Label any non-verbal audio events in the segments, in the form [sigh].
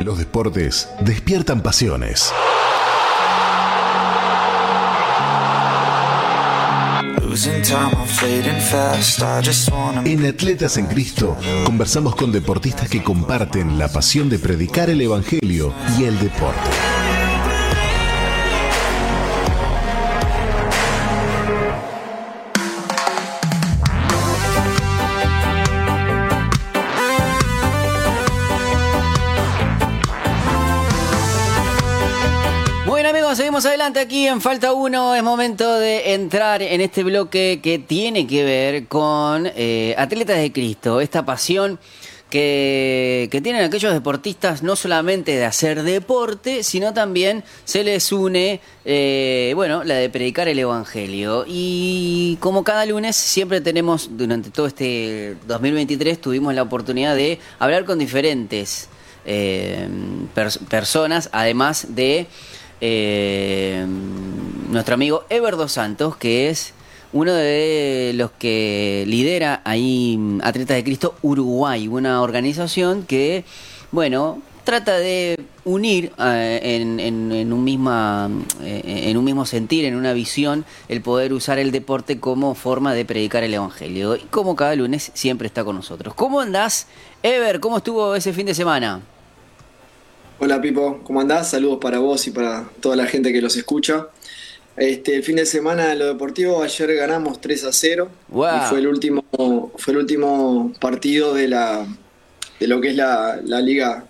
Los deportes despiertan pasiones. En Atletas en Cristo conversamos con deportistas que comparten la pasión de predicar el Evangelio y el deporte. Seguimos adelante aquí en Falta 1. Es momento de entrar en este bloque que tiene que ver con eh, Atletas de Cristo, esta pasión que, tienen aquellos deportistas no solamente de hacer deporte, sino también se les une, eh, bueno, la de predicar el Evangelio. Y como cada lunes, siempre tenemos, durante todo este 2023, tuvimos la oportunidad de hablar con diferentes eh, pers- personas, además de eh, nuestro amigo Ever Dos Santos, que es uno de los que lidera ahí mm, Atletas de Cristo Uruguay, una organización que, bueno, trata de unir eh, en, en- en un misma, eh, en un mismo sentir, en una visión, el poder usar el deporte como forma de predicar el Evangelio. Y como cada lunes siempre está con nosotros. ¿Cómo andás, Ever? ¿Cómo estuvo ese fin de semana? Hola Pipo, ¿cómo andás? Saludos para vos y para toda la gente que los escucha. Este, el fin de semana en lo deportivo, ayer ganamos 3 a 0 Wow. y fue el último, fue el último partido de la de lo que es la, la liga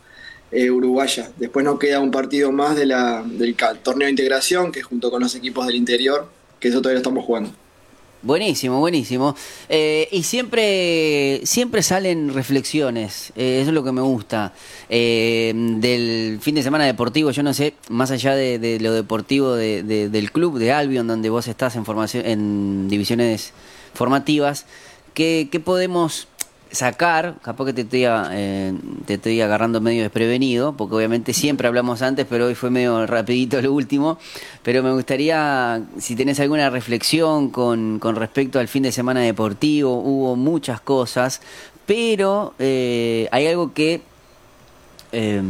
eh, uruguaya. Después nos queda un partido más de la, del torneo de integración, que es junto con los equipos del interior, que eso todavía lo estamos jugando. Buenísimo, buenísimo. Eh, y siempre, siempre salen reflexiones, eh, eso es lo que me gusta. Eh, del fin de semana deportivo, yo no sé, más allá de, de lo deportivo de- de- del club de Albion, donde vos estás en, formación, en divisiones formativas, ¿qué, qué podemos sacar? Capaz que te estoy, eh, te estoy agarrando medio desprevenido, porque obviamente siempre hablamos antes, pero hoy fue medio rapidito lo último. Pero me gustaría, si tenés alguna reflexión con, con respecto al fin de semana deportivo, hubo muchas cosas, pero eh, hay algo que eh,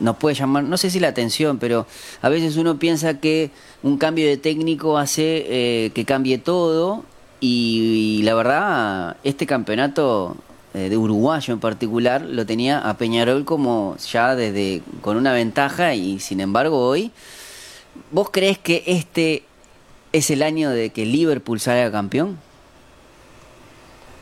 nos puede llamar, no sé si la atención, pero a veces uno piensa que un cambio de técnico hace eh, que cambie todo y, y la verdad este campeonato eh, de uruguayo en particular lo tenía a Peñarol como ya desde con una ventaja y sin embargo hoy ¿vos crees que este es el año de que Liverpool salga campeón?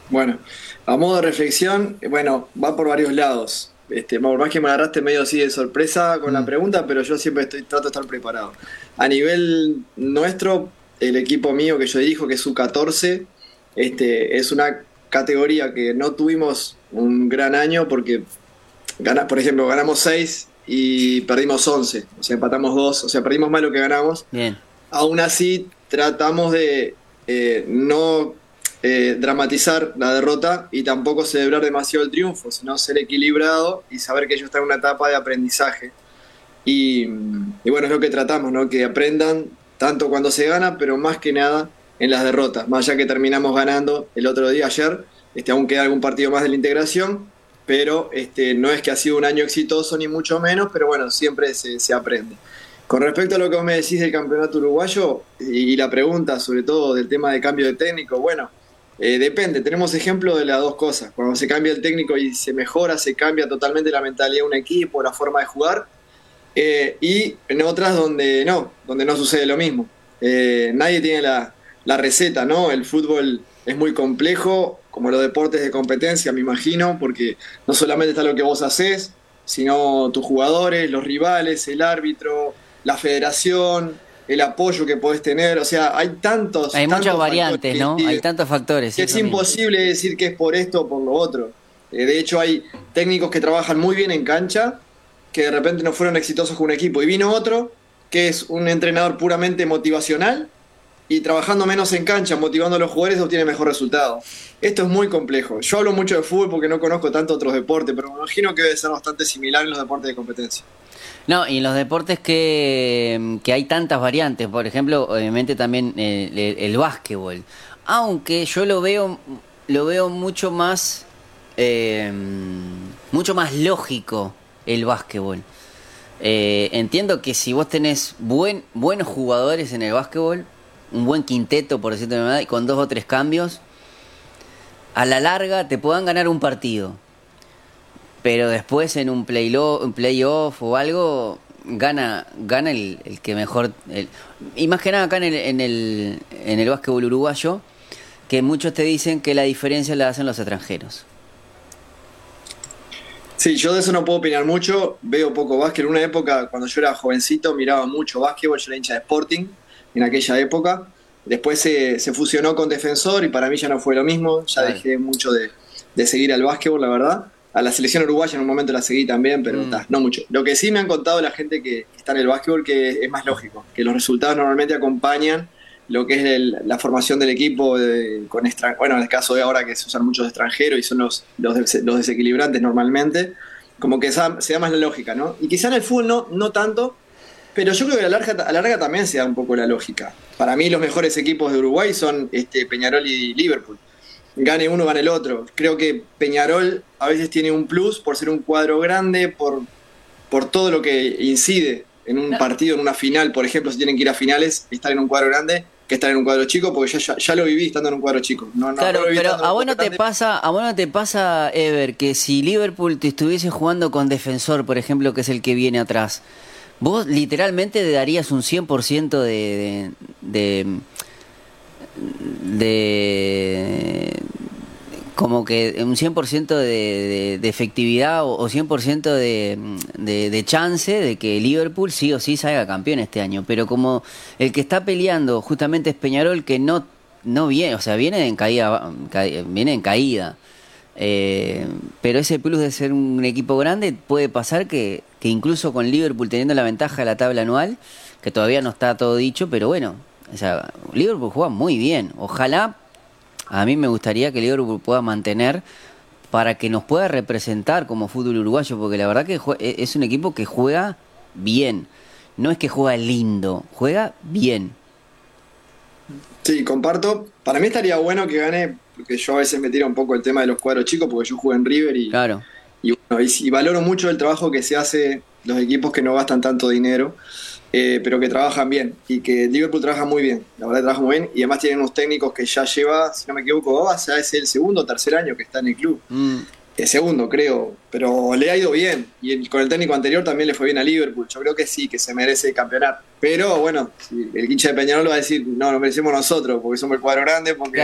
Bueno, a modo de reflexión, bueno, va por varios lados. Este, por más que me agarraste medio así de sorpresa con la pregunta, pero yo siempre estoy, trato de estar preparado. A nivel nuestro, el equipo mío que yo dirijo, que es U14, este, es una categoría que no tuvimos un gran año porque, gana, por ejemplo, ganamos 6 y perdimos 11, o sea, empatamos 2, o sea, perdimos más lo que ganamos. Bien. Aún así, tratamos de eh, no eh, dramatizar la derrota y tampoco celebrar demasiado el triunfo, sino ser equilibrado y saber que ellos están en una etapa de aprendizaje. Y, y bueno, es lo que tratamos, ¿no? que aprendan tanto cuando se gana, pero más que nada en las derrotas. Más allá que terminamos ganando el otro día, ayer, este, aún queda algún partido más de la integración, pero este, no es que ha sido un año exitoso ni mucho menos, pero bueno, siempre se, se aprende. Con respecto a lo que vos me decís del campeonato uruguayo y, la pregunta sobre todo del tema de cambio de técnico, bueno, eh, depende, tenemos ejemplo de las dos cosas. Cuando se cambia el técnico y se mejora, se cambia totalmente la mentalidad de un equipo, la forma de jugar, eh, y en otras donde no, donde no sucede lo mismo. Eh, nadie tiene la, la receta, ¿no? El fútbol es muy complejo, como los deportes de competencia, me imagino, porque no solamente está lo que vos haces, sino tus jugadores, los rivales, el árbitro, la federación, el apoyo que podés tener, o sea, hay tantos... Hay muchas variantes, ¿no? que- Hay tantos factores. que es mismo. imposible decir que es por esto o por lo otro. Eh, de hecho, hay técnicos que trabajan muy bien en cancha, que de repente no fueron exitosos con un equipo. Y vino otro, que es un entrenador puramente motivacional, y trabajando menos en cancha, motivando a los jugadores, obtiene mejor resultado. Esto es muy complejo. Yo hablo mucho de fútbol porque no conozco tanto otros deportes, pero me imagino que debe ser bastante similar en los deportes de competencia. No, y en los deportes que, que hay tantas variantes, por ejemplo, obviamente también el, el- el básquetbol. Aunque yo lo veo, lo veo mucho más, eh, mucho más lógico el básquetbol. Eh, entiendo que si vos tenés buen, buenos jugadores en el básquetbol, un buen quinteto, por decirlo de verdad, y con dos o tres cambios, a la larga te puedan ganar un partido. Pero después en un playoff o algo, gana gana el, que mejor. y que nada acá en el, en, el, en el básquetbol uruguayo, que muchos te dicen que la diferencia la hacen los extranjeros. Sí, yo de eso no puedo opinar mucho, veo poco básquet. En una época, cuando yo era jovencito, miraba mucho básquetbol, yo era hincha de Sporting en aquella época. Después se, fusionó con Defensor y para mí ya no fue lo mismo, ya dejé mucho de, seguir al básquetbol, la verdad. A la selección uruguaya en un momento la seguí también, pero mm. no mucho. Lo que sí me han contado la gente que está en el básquetbol que es más lógico, que los resultados normalmente acompañan lo que es la formación del equipo con bueno, en el caso de ahora que se usan muchos extranjeros y son los, los, desequilibrantes normalmente, como que se da, más la lógica, ¿no? Y quizá en el fútbol no, no tanto, pero yo creo que a la, larga, a la larga también se da un poco la lógica. Para mí los mejores equipos de Uruguay son este, Peñarol y Liverpool. Gane uno, gane el otro. Creo que Peñarol a veces tiene un plus por ser un cuadro grande, por, por todo lo que incide en un partido, en una final, por ejemplo, si tienen que ir a finales, estar en un cuadro grande, que estar en un cuadro chico, porque ya, ya, lo viví estando en un cuadro chico. claro, pero a vos, no te pasa, a vos no te pasa, Ever, que si Liverpool te estuviese jugando con defensor, por ejemplo, que es el que viene atrás, vos literalmente le darías un 100% de, de, de, como que un 100% de, de, efectividad o, 100% de, de, chance de que Liverpool sí o sí salga campeón este año. Pero como el que está peleando justamente es Peñarol, que no, no viene, o sea, viene en caída, viene en caída. Eh, pero ese plus de ser un equipo grande puede pasar que, que incluso con Liverpool teniendo la ventaja de la tabla anual, que todavía no está todo dicho, pero bueno, o sea, Liverpool juega muy bien. Ojalá a mí me gustaría que Liverpool pueda mantener para que nos pueda representar como fútbol uruguayo, porque la verdad que e, es un equipo que juega bien. No es que juega lindo, juega bien. Sí, comparto. Para mí estaría bueno que gane, porque yo a veces me tiro un poco el tema de los cuadros chicos, porque yo juego en River y, claro. y, y valoro mucho el trabajo que se hace los equipos que no gastan tanto dinero. Eh, pero que trabajan bien y que Liverpool trabaja muy bien, la verdad trabaja muy bien y además tienen unos técnicos que ya lleva, si no me equivoco, ya es el segundo o tercer año que está en el club. Mm. El segundo, creo, pero le ha ido bien y con el técnico anterior también le fue bien a Liverpool. Yo creo que sí, que se merece campeonar. Pero bueno, el hincha de Peñarol va a decir, no, lo merecemos nosotros porque somos el cuadro grande, porque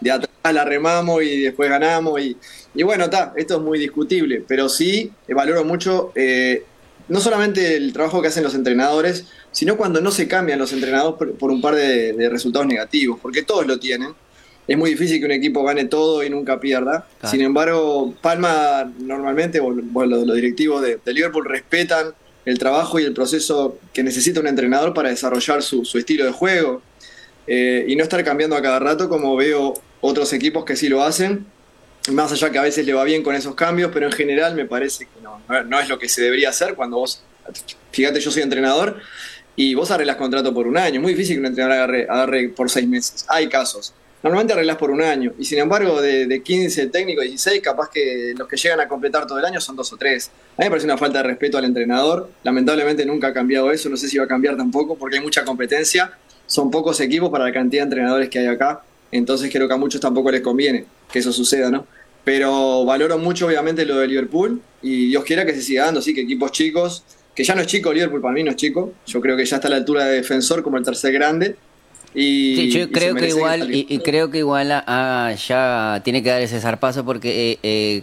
de atrás la remamos y después ganamos. Y, y bueno, está, esto es muy discutible, pero sí valoro mucho eh, no solamente el trabajo que hacen los entrenadores, sino cuando no se cambian los entrenadores por, un par de, resultados negativos, porque todos lo tienen. Es muy difícil que un equipo gane todo y nunca pierda. Sin embargo, Palma normalmente, bueno, los, directivos de, Liverpool respetan el trabajo y el proceso que necesita un entrenador para desarrollar su, estilo de juego eh, y no estar cambiando a cada rato como veo otros equipos que sí lo hacen más allá que a veces le va bien con esos cambios, pero en general me parece que no, no es lo que se debería hacer cuando vos, fíjate, yo soy entrenador y vos arreglas contrato por un año. Muy difícil que un entrenador agarre, por seis meses. Hay casos. Normalmente arreglas por un año. Y sin embargo, de, de 15 técnicos, 16, capaz que los que llegan a completar todo el año son dos o tres. A mí me parece una falta de respeto al entrenador. Lamentablemente nunca ha cambiado eso. No sé si va a cambiar tampoco porque hay mucha competencia. Son pocos equipos para la cantidad de entrenadores que hay acá. Entonces creo que a muchos tampoco les conviene que eso suceda, ¿no? Pero valoro mucho, obviamente, lo de Liverpool y Dios quiera que se siga dando, sí, que equipos chicos, que ya no es chico Liverpool, para mí no es chico, yo creo que ya está a la altura de defensor como el tercer grande. Y, sí, yo creo que igual, y, creo que igual ya tiene que dar ese zarpazo porque eh, eh,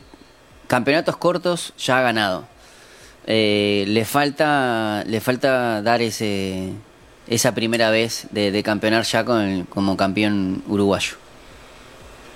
campeonatos cortos ya ha ganado. Eh, le falta le falta dar ese esa primera vez de, de campeonar ya con como campeón uruguayo.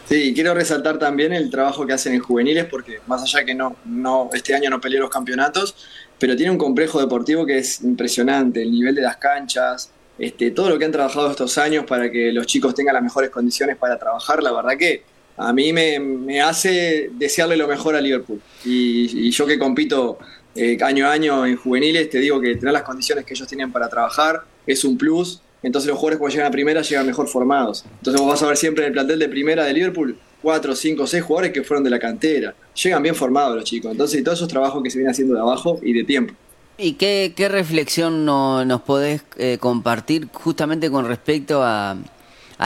Sí, quiero resaltar también el trabajo que hacen en juveniles, porque más allá que no, no este año no peleó los campeonatos, pero tiene un complejo deportivo que es impresionante, el nivel de las canchas, este, todo lo que han trabajado estos años para que los chicos tengan las mejores condiciones para trabajar, la verdad que a mí me, hace desearle lo mejor a Liverpool. Y, yo que compito eh, año a año en juveniles, te digo que tener las condiciones que ellos tienen para trabajar es un plus entonces los jugadores cuando llegan a primera llegan mejor formados. Entonces vos vas a ver siempre en el plantel de primera de Liverpool cuatro, cinco, seis jugadores que fueron de la cantera. Llegan bien formados los chicos. Entonces, todos esos trabajos que se vienen haciendo de abajo y de tiempo. ¿Y qué, reflexión no, nos podés eh, compartir justamente con respecto a,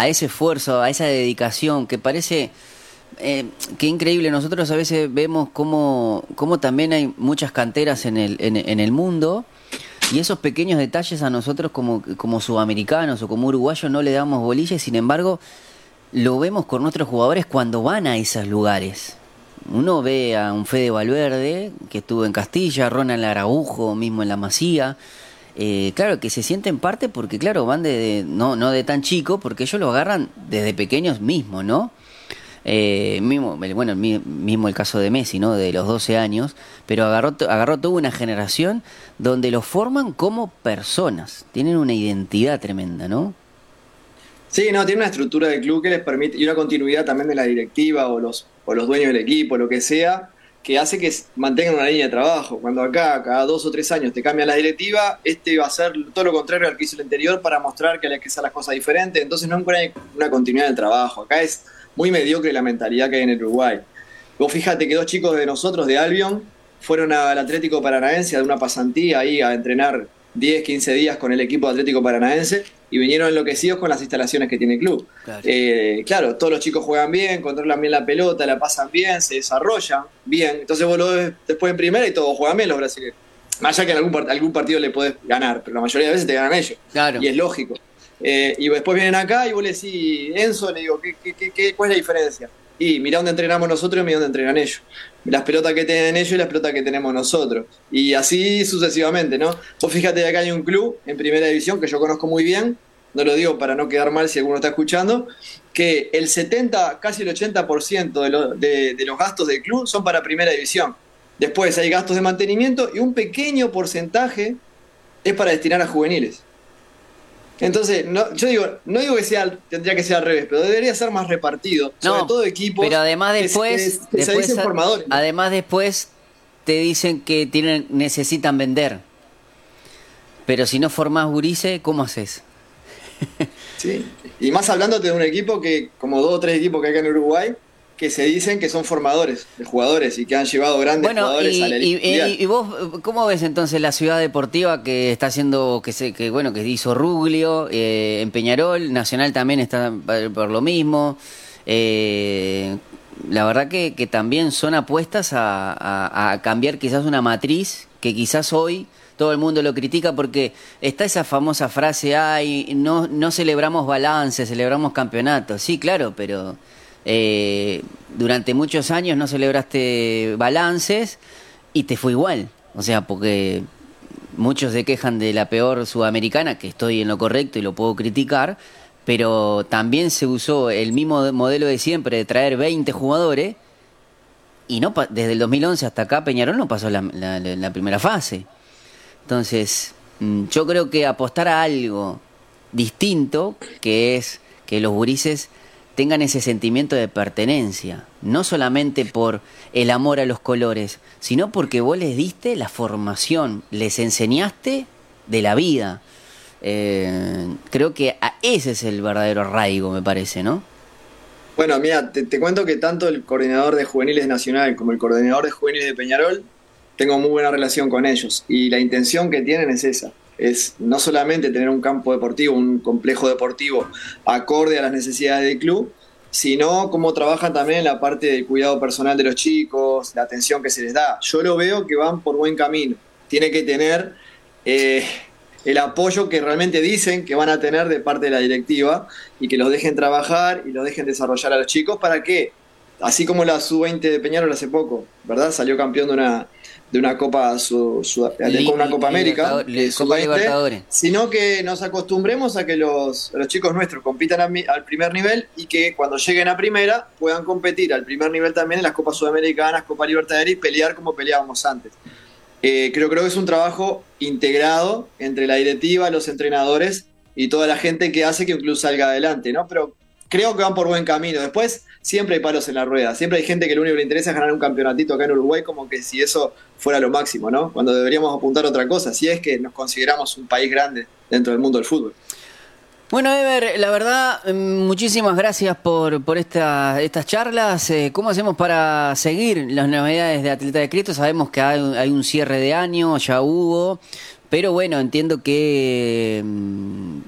ese esfuerzo, a esa dedicación que parece eh, increíble? Nosotros a veces vemos cómo, cómo también hay muchas canteras en el, en el mundo y esos pequeños detalles a nosotros como, como sudamericanos o como uruguayos no le damos bolillas, sin embargo lo vemos con nuestros jugadores cuando van a esos lugares. Uno ve a un Fede Valverde, que estuvo en Castilla, Ronald Araujo, mismo en la Masía. Eh, claro, que se sienten parte porque, claro, van de, no, no de tan chico, porque ellos lo agarran desde pequeños mismo, ¿no? Eh, mismo, bueno, mismo el caso de Messi, ¿no? De los 12 años, pero agarró, agarró toda una generación donde los forman como personas, tienen una identidad tremenda, ¿no? Sí, no, tiene una estructura del club que les permite, y una continuidad también de la directiva o los, o los dueños del equipo, lo que sea, que hace que mantengan una línea de trabajo. Cuando acá, cada dos o tres años, te cambia la directiva, este va a ser todo lo contrario al que hizo el anterior para mostrar que hay que hacer las cosas diferentes. Entonces no hay una continuidad del trabajo. Acá es muy mediocre la mentalidad que hay en el Uruguay. Vos fíjate que dos chicos de nosotros, de Albion, fueron al Atlético Paranaense de una pasantía ahí a entrenar 10, 15 días con el equipo Atlético Paranaense y vinieron enloquecidos con las instalaciones que tiene el club. Eh, claro. todos los chicos juegan bien, controlan bien la pelota, la pasan bien, se desarrollan bien. Entonces vos lo ves después en primera y todos juegan bien los brasileños. Más allá que en algún, algún partido le podés ganar, pero la mayoría de veces te ganan ellos. Y es lógico. Eh, y después vienen acá y vos le decís, Enzo, le digo, ¿qué, qué, qué, cuál es la diferencia? Y mirá dónde entrenamos nosotros y mirá dónde entrenan ellos las pelotas que tienen ellos y las pelotas que tenemos nosotros. Y así sucesivamente, ¿no? Vos fíjate que acá hay un club en primera división que yo conozco muy bien, no lo digo para no quedar mal si alguno está escuchando, que el 70, casi el 80% de, de, los gastos del club son para primera división. Después hay gastos de mantenimiento y un pequeño porcentaje es para destinar a juveniles. Entonces, no, yo digo, no digo que sea, tendría que ser al revés, pero debería ser más repartido. sobre todo equipos. Pero además después, después además después te dicen que tienen, necesitan vender. Pero si no formás gurice, ¿cómo haces? [laughs] sí, y más hablándote de un equipo que, como dos o tres equipos que hay acá en Uruguay, que se dicen que son formadores de jugadores y que han llevado grandes jugadores a la y, y, vos cómo ves entonces la ciudad deportiva que está haciendo que se que bueno que hizo Ruglio eh, en Peñarol Nacional también está por lo mismo. Eh, la verdad que, que, también son apuestas a, a, cambiar quizás una matriz que quizás hoy todo el mundo lo critica porque está esa famosa frase ay no no celebramos balance celebramos campeonatos sí claro pero eh, durante muchos años no celebraste balances y te fue igual. O sea, porque muchos se quejan de la peor sudamericana, que estoy en lo correcto y lo puedo criticar, pero también se usó el mismo modelo de siempre de traer 20 jugadores y no desde el 2011 hasta acá Peñarol no pasó la, la primera fase. Entonces, mm, yo creo que apostar a algo distinto, que es que los gurises tengan ese sentimiento de pertenencia, no solamente por el amor a los colores, sino porque vos les diste la formación, les enseñaste de la vida. Eh, creo que ese es el verdadero arraigo, me parece, ¿no? Bueno, mira, te, cuento que tanto el coordinador de juveniles nacional como el coordinador de juveniles de Peñarol, tengo muy buena relación con ellos y la intención que tienen es esa, es no solamente tener un campo deportivo, un complejo deportivo acorde a las necesidades del club, sino cómo trabajan también la parte del cuidado personal de los chicos, la atención que se les da. Yo lo veo que van por buen camino. Tiene que tener eh, el apoyo que realmente dicen que van a tener de parte de la directiva y que los dejen trabajar y los dejen desarrollar a los chicos para que, así como la sub-20 de Peñarol hace poco, ¿verdad? Salió campeón de una de una Copa su, una Copa América, sino que nos acostumbremos a que los, los chicos nuestros compitan al primer nivel y que cuando lleguen a primera puedan competir al primer nivel también en las Copas Sudamericanas, Copa Libertadores y pelear como peleábamos antes. Eh, creo, creo que es un trabajo integrado entre la directiva, los entrenadores y toda la gente que hace que un club salga adelante, ¿no? Pero creo que van por buen camino. Después siempre hay palos en la rueda, siempre hay gente que lo único que le interesa es ganar un campeonatito acá en Uruguay, como que si eso fuera lo máximo, ¿no? Cuando deberíamos apuntar a otra cosa, si es que nos consideramos un país grande dentro del mundo del fútbol. Bueno, Ever, la verdad, mm, muchísimas gracias por, por esta, estas charlas. Eh, ¿Cómo hacemos para seguir las novedades de Atleta de Cristo? Sabemos que hay, un cierre de año, ya hubo, pero bueno, entiendo que mm,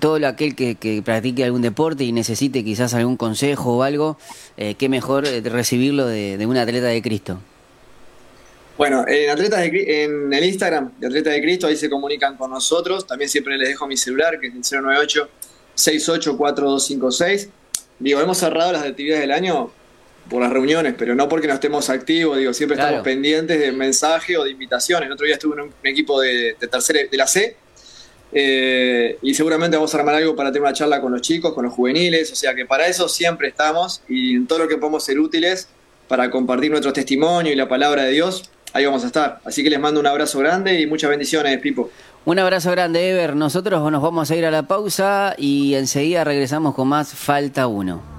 todo aquel que, que, practique algún deporte y necesite quizás algún consejo o algo, eh, qué mejor eh, recibirlo de, de un atleta de Cristo. Bueno, en Atletas de, en el Instagram de Atletas de Cristo, ahí se comunican con nosotros. También siempre les dejo mi celular, que es el 098 684256. Digo, hemos cerrado las actividades del año por las reuniones, pero no porque no estemos activos, digo, siempre estamos pendientes de mensaje o de invitaciones. El otro día estuve en un, equipo de, tercera, de la C eh, y seguramente vamos a armar algo para tener una charla con los chicos, con los juveniles, o sea que para eso siempre estamos y en todo lo que podemos ser útiles para compartir nuestro testimonio y la palabra de Dios, ahí vamos a estar. Así que les mando un abrazo grande y muchas bendiciones, Pipo. Un abrazo grande, Ever. Nosotros nos vamos a ir a la pausa y enseguida regresamos con más Falta 1.